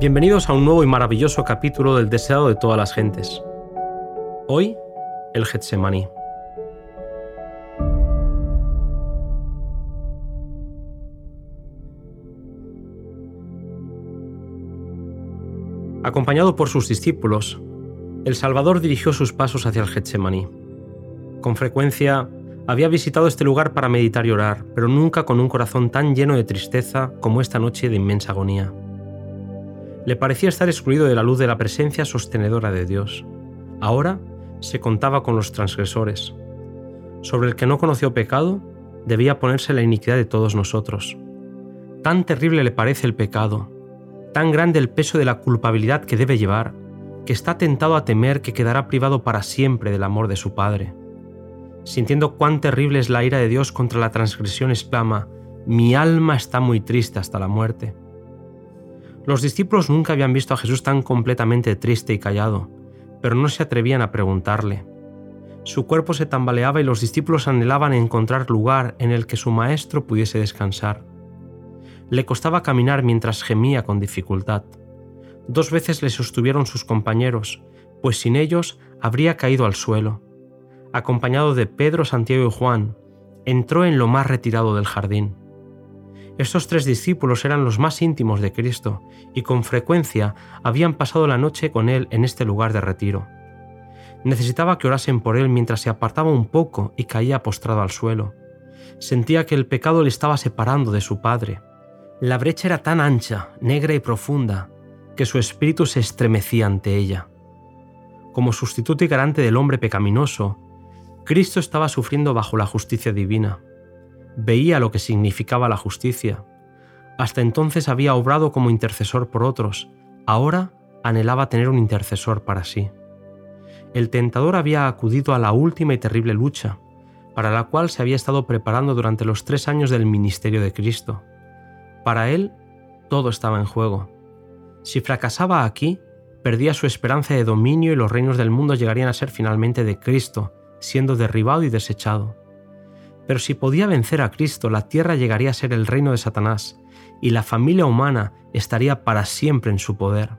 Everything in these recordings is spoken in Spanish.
Bienvenidos a un nuevo y maravilloso capítulo del deseado de todas las gentes. Hoy, el Getsemaní. Acompañado por sus discípulos, el Salvador dirigió sus pasos hacia el Getsemaní. Con frecuencia había visitado este lugar para meditar y orar, pero nunca con un corazón tan lleno de tristeza como esta noche de inmensa agonía. Le parecía estar excluido de la luz de la presencia sostenedora de Dios. Ahora se contaba con los transgresores. Sobre el que no conoció pecado, debía ponerse la iniquidad de todos nosotros. Tan terrible le parece el pecado, tan grande el peso de la culpabilidad que debe llevar, que está tentado a temer que quedará privado para siempre del amor de su Padre. Sintiendo cuán terrible es la ira de Dios contra la transgresión, exclama, mi alma está muy triste hasta la muerte. Los discípulos nunca habían visto a Jesús tan completamente triste y callado, pero no se atrevían a preguntarle. Su cuerpo se tambaleaba y los discípulos anhelaban encontrar lugar en el que su maestro pudiese descansar. Le costaba caminar mientras gemía con dificultad. Dos veces le sostuvieron sus compañeros, pues sin ellos habría caído al suelo. Acompañado de Pedro, Santiago y Juan, entró en lo más retirado del jardín. Estos tres discípulos eran los más íntimos de Cristo y con frecuencia habían pasado la noche con Él en este lugar de retiro. Necesitaba que orasen por Él mientras se apartaba un poco y caía postrado al suelo. Sentía que el pecado le estaba separando de su Padre. La brecha era tan ancha, negra y profunda, que su espíritu se estremecía ante ella. Como sustituto y garante del hombre pecaminoso, Cristo estaba sufriendo bajo la justicia divina. Veía lo que significaba la justicia. Hasta entonces había obrado como intercesor por otros, ahora anhelaba tener un intercesor para sí. El tentador había acudido a la última y terrible lucha, para la cual se había estado preparando durante los tres años del ministerio de Cristo. Para él, todo estaba en juego. Si fracasaba aquí, perdía su esperanza de dominio y los reinos del mundo llegarían a ser finalmente de Cristo, siendo derribado y desechado. Pero si podía vencer a Cristo, la tierra llegaría a ser el reino de Satanás, y la familia humana estaría para siempre en su poder.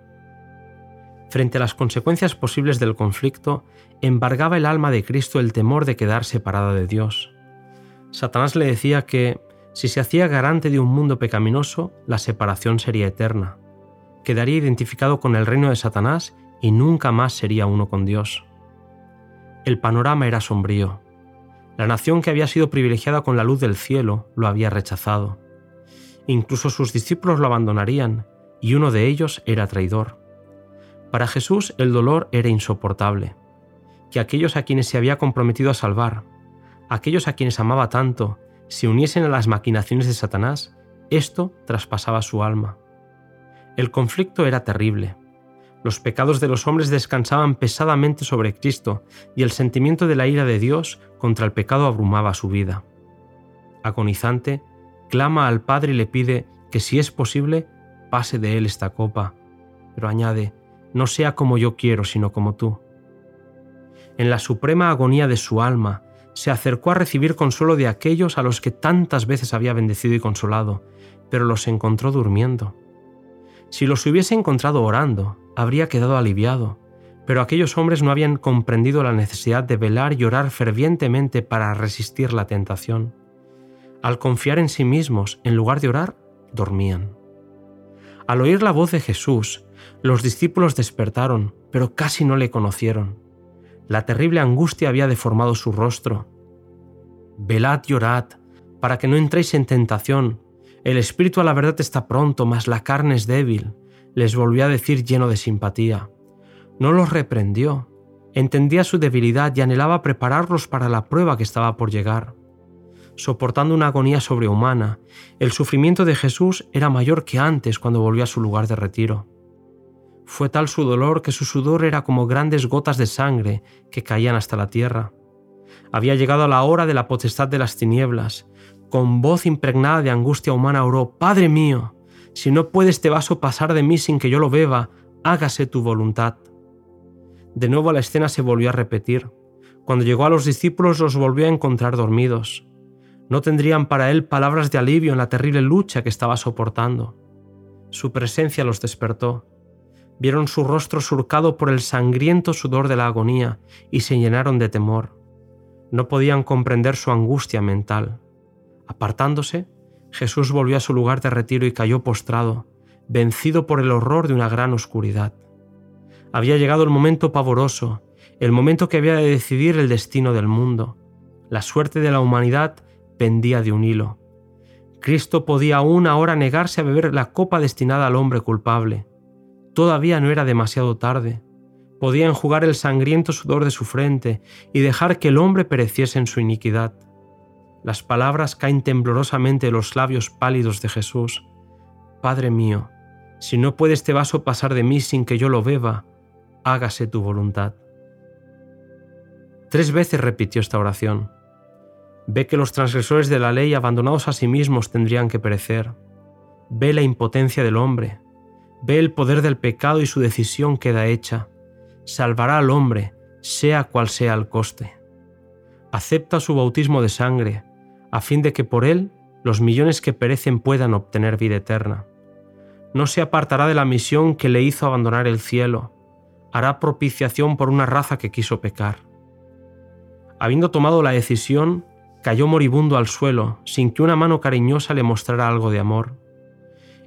Frente a las consecuencias posibles del conflicto, embargaba el alma de Cristo el temor de quedar separada de Dios. Satanás le decía que, si se hacía garante de un mundo pecaminoso, la separación sería eterna. Quedaría identificado con el reino de Satanás y nunca más sería uno con Dios. El panorama era sombrío. La nación que había sido privilegiada con la luz del cielo lo había rechazado. Incluso sus discípulos lo abandonarían, y uno de ellos era traidor. Para Jesús el dolor era insoportable. Que aquellos a quienes se había comprometido a salvar, aquellos a quienes amaba tanto, se uniesen a las maquinaciones de Satanás, esto traspasaba su alma. El conflicto era terrible. Los pecados de los hombres descansaban pesadamente sobre Cristo y el sentimiento de la ira de Dios contra el pecado abrumaba su vida. Agonizante, clama al Padre y le pide que si es posible, pase de él esta copa, pero añade, no sea como yo quiero, sino como tú. En la suprema agonía de su alma, se acercó a recibir consuelo de aquellos a los que tantas veces había bendecido y consolado, pero los encontró durmiendo. Si los hubiese encontrado orando, habría quedado aliviado, pero aquellos hombres no habían comprendido la necesidad de velar y orar fervientemente para resistir la tentación. Al confiar en sí mismos, en lugar de orar, dormían. Al oír la voz de Jesús, los discípulos despertaron, pero casi no le conocieron. La terrible angustia había deformado su rostro. Velad y orad, para que no entréis en tentación. El espíritu a la verdad está pronto, mas la carne es débil, les volvió a decir lleno de simpatía. No los reprendió, entendía su debilidad y anhelaba prepararlos para la prueba que estaba por llegar. soportando una agonía sobrehumana, el sufrimiento de Jesús era mayor que antes cuando volvió a su lugar de retiro. Fue tal su dolor que su sudor era como grandes gotas de sangre que caían hasta la tierra. Había llegado la hora de la potestad de las tinieblas. Con voz impregnada de angustia humana oró, Padre mío, si no puede este vaso pasar de mí sin que yo lo beba, hágase tu voluntad. De nuevo la escena se volvió a repetir. Cuando llegó a los discípulos los volvió a encontrar dormidos. No tendrían para él palabras de alivio en la terrible lucha que estaba soportando. Su presencia los despertó. Vieron su rostro surcado por el sangriento sudor de la agonía y se llenaron de temor. No podían comprender su angustia mental. Apartándose, Jesús volvió a su lugar de retiro y cayó postrado, vencido por el horror de una gran oscuridad. Había llegado el momento pavoroso, el momento que había de decidir el destino del mundo. La suerte de la humanidad pendía de un hilo. Cristo podía aún ahora negarse a beber la copa destinada al hombre culpable. Todavía no era demasiado tarde. Podía enjugar el sangriento sudor de su frente y dejar que el hombre pereciese en su iniquidad. Las palabras caen temblorosamente de los labios pálidos de Jesús. Padre mío, si no puede este vaso pasar de mí sin que yo lo beba, hágase tu voluntad. Tres veces repitió esta oración. Ve que los transgresores de la ley abandonados a sí mismos tendrían que perecer. Ve la impotencia del hombre. Ve el poder del pecado y su decisión queda hecha. Salvará al hombre, sea cual sea el coste. Acepta su bautismo de sangre, a fin de que por él los millones que perecen puedan obtener vida eterna. No se apartará de la misión que le hizo abandonar el cielo, hará propiciación por una raza que quiso pecar. Habiendo tomado la decisión, cayó moribundo al suelo, sin que una mano cariñosa le mostrara algo de amor.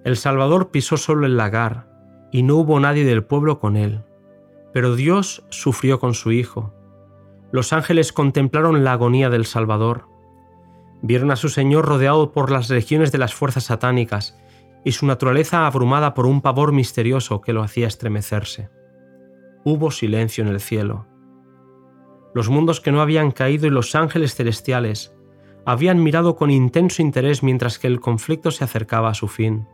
El Salvador pisó solo el lagar, y no hubo nadie del pueblo con él. Pero Dios sufrió con su Hijo. Los ángeles contemplaron la agonía del Salvador. Vieron a su Señor rodeado por las legiones de las fuerzas satánicas y su naturaleza abrumada por un pavor misterioso que lo hacía estremecerse hubo silencio en el cielo. Los mundos que no habían caído y los ángeles celestiales habían mirado con intenso interés mientras que el conflicto se acercaba a su fin.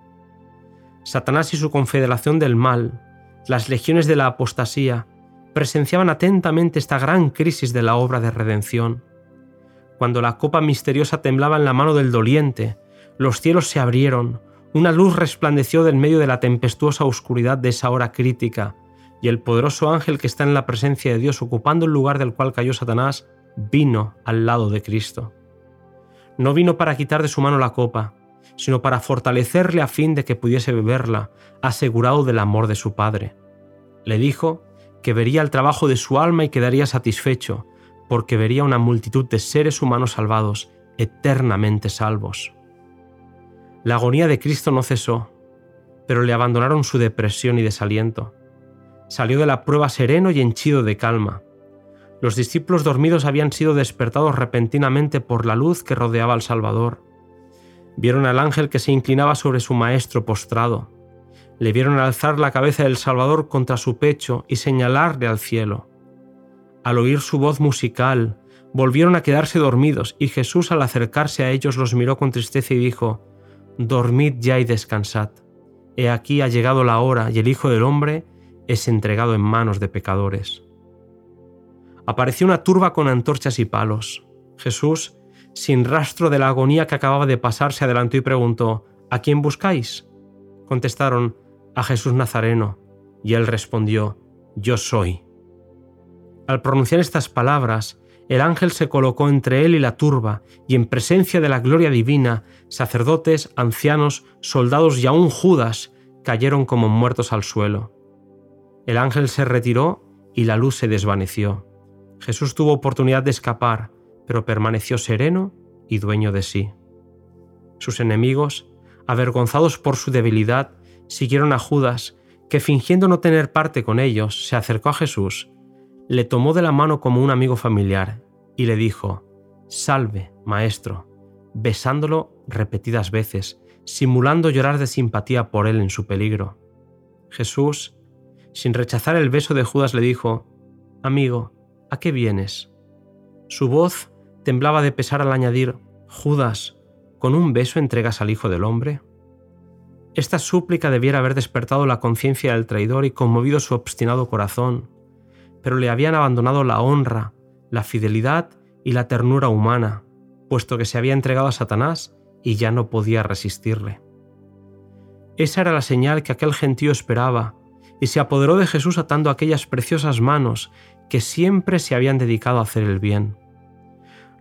Satanás y su confederación del mal, las legiones de la apostasía, presenciaban atentamente esta gran crisis de la obra de redención. Cuando la copa misteriosa temblaba en la mano del doliente, los cielos se abrieron, una luz resplandeció del medio de la tempestuosa oscuridad de esa hora crítica, y el poderoso ángel que está en la presencia de Dios ocupando el lugar del cual cayó Satanás, vino al lado de Cristo. No vino para quitar de su mano la copa, sino para fortalecerle a fin de que pudiese beberla, asegurado del amor de su Padre. Le dijo que vería el trabajo de su alma y quedaría satisfecho, porque vería una multitud de seres humanos salvados, eternamente salvos. La agonía de Cristo no cesó, pero le abandonaron su depresión y desaliento salió de la prueba sereno y henchido de calma. Los discípulos dormidos habían sido despertados repentinamente por la luz que rodeaba al Salvador. Vieron al ángel que se inclinaba sobre su maestro postrado. Le vieron alzar la cabeza del Salvador contra su pecho y señalarle al cielo. Al oír su voz musical, volvieron a quedarse dormidos y Jesús al acercarse a ellos los miró con tristeza y dijo, Dormid ya y descansad. He aquí ha llegado la hora y el Hijo del Hombre es entregado en manos de pecadores. Apareció una turba con antorchas y palos. Jesús, sin rastro de la agonía que acababa de pasar, se adelantó y preguntó, ¿A quién buscáis? Contestaron, a Jesús Nazareno, y él respondió, Yo soy. Al pronunciar estas palabras, el ángel se colocó entre él y la turba, y en presencia de la gloria divina, sacerdotes, ancianos, soldados y aún Judas cayeron como muertos al suelo. El ángel se retiró y la luz se desvaneció. Jesús tuvo oportunidad de escapar, pero permaneció sereno y dueño de sí. Sus enemigos, avergonzados por su debilidad, siguieron a Judas, que fingiendo no tener parte con ellos, se acercó a Jesús, le tomó de la mano como un amigo familiar y le dijo, Salve, maestro, besándolo repetidas veces, simulando llorar de simpatía por él en su peligro. Jesús, sin rechazar el beso de Judas, le dijo, Amigo, ¿a qué vienes? Su voz temblaba de pesar al añadir, Judas, ¿con un beso entregas al Hijo del Hombre? Esta súplica debiera haber despertado la conciencia del traidor y conmovido su obstinado corazón, pero le habían abandonado la honra, la fidelidad y la ternura humana, puesto que se había entregado a Satanás y ya no podía resistirle. Esa era la señal que aquel gentío esperaba, y se apoderó de Jesús atando aquellas preciosas manos que siempre se habían dedicado a hacer el bien.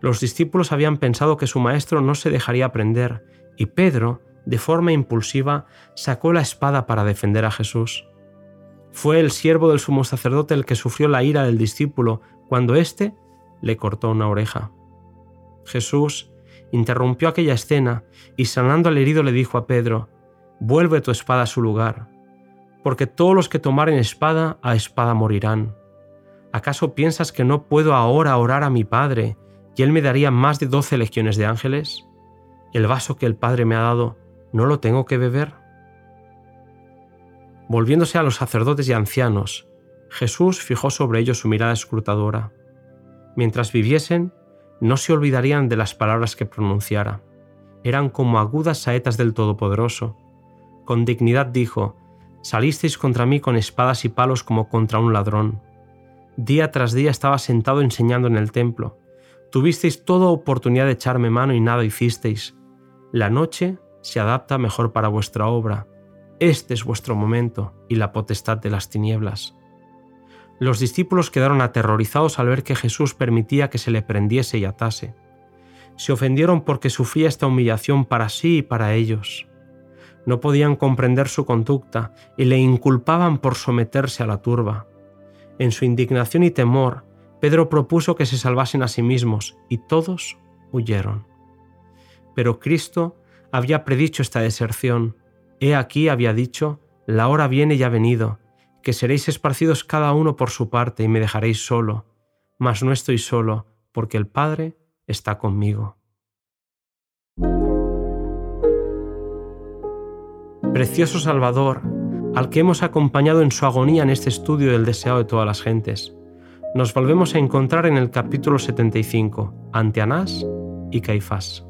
Los discípulos habían pensado que su maestro no se dejaría prender, y Pedro, de forma impulsiva, sacó la espada para defender a Jesús. Fue el siervo del sumo sacerdote el que sufrió la ira del discípulo cuando éste le cortó una oreja. Jesús interrumpió aquella escena y sanando al herido le dijo a Pedro, Vuelve tu espada a su lugar, porque todos los que tomaren espada a espada morirán. ¿Acaso piensas que no puedo ahora orar a mi Padre y Él me daría más de doce legiones de ángeles? ¿El vaso que el Padre me ha dado no lo tengo que beber? Volviéndose a los sacerdotes y ancianos, Jesús fijó sobre ellos su mirada escrutadora. Mientras viviesen, no se olvidarían de las palabras que pronunciara. Eran como agudas saetas del Todopoderoso. Con dignidad dijo, Salisteis contra mí con espadas y palos como contra un ladrón. Día tras día estaba sentado enseñando en el templo. Tuvisteis toda oportunidad de echarme mano y nada hicisteis. La noche se adapta mejor para vuestra obra. Este es vuestro momento y la potestad de las tinieblas. Los discípulos quedaron aterrorizados al ver que Jesús permitía que se le prendiese y atase. Se ofendieron porque sufría esta humillación para sí y para ellos. No podían comprender su conducta y le inculpaban por someterse a la turba. En su indignación y temor, Pedro propuso que se salvasen a sí mismos y todos huyeron. Pero Cristo había predicho esta deserción. He aquí había dicho, la hora viene y ha venido, que seréis esparcidos cada uno por su parte y me dejaréis solo, mas no estoy solo, porque el Padre está conmigo. Precioso Salvador, al que hemos acompañado en su agonía en este estudio del deseado de todas las gentes, nos volvemos a encontrar en el capítulo 75, ante Anás y Caifás.